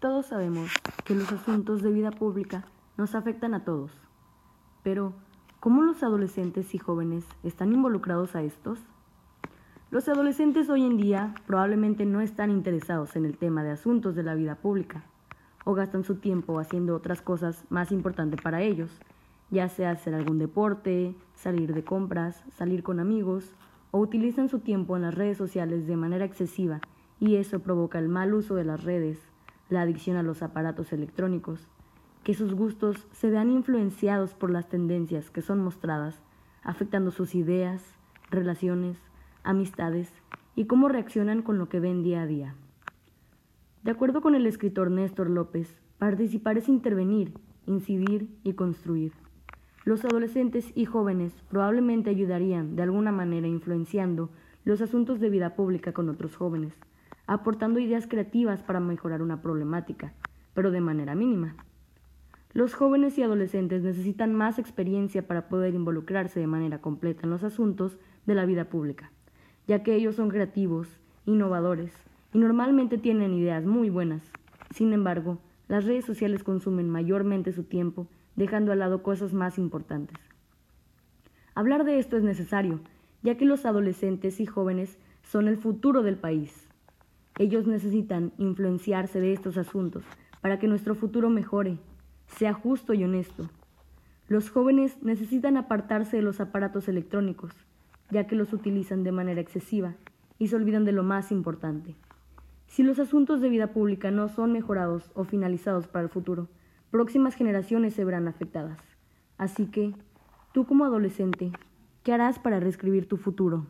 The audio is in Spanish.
Todos sabemos que los asuntos de vida pública nos afectan a todos, pero ¿cómo los adolescentes y jóvenes están involucrados a estos? Los adolescentes hoy en día probablemente no están interesados en el tema de asuntos de la vida pública o gastan su tiempo haciendo otras cosas más importantes para ellos, ya sea hacer algún deporte, salir de compras, salir con amigos o utilizan su tiempo en las redes sociales de manera excesiva y eso provoca el mal uso de las redes, la adicción a los aparatos electrónicos, que sus gustos se vean influenciados por las tendencias que son mostradas, afectando sus ideas, relaciones, amistades y cómo reaccionan con lo que ven día a día. De acuerdo con el escritor Néstor López, participar es intervenir, incidir y construir. Los adolescentes y jóvenes probablemente ayudarían de alguna manera influenciando los asuntos de vida pública con otros jóvenes, aportando ideas creativas para mejorar una problemática, pero de manera mínima. Los jóvenes y adolescentes necesitan más experiencia para poder involucrarse de manera completa en los asuntos de la vida pública, ya que ellos son creativos, innovadores, y normalmente tienen ideas muy buenas. Sin embargo, las redes sociales consumen mayormente su tiempo, dejando al lado cosas más importantes. Hablar de esto es necesario, ya que los adolescentes y jóvenes son el futuro del país. Ellos necesitan influenciarse de estos asuntos para que nuestro futuro mejore, sea justo y honesto. Los jóvenes necesitan apartarse de los aparatos electrónicos, ya que los utilizan de manera excesiva y se olvidan de lo más importante. Si los asuntos de vida pública no son mejorados o finalizados para el futuro, próximas generaciones se verán afectadas. Así que, tú como adolescente, ¿qué harás para reescribir tu futuro?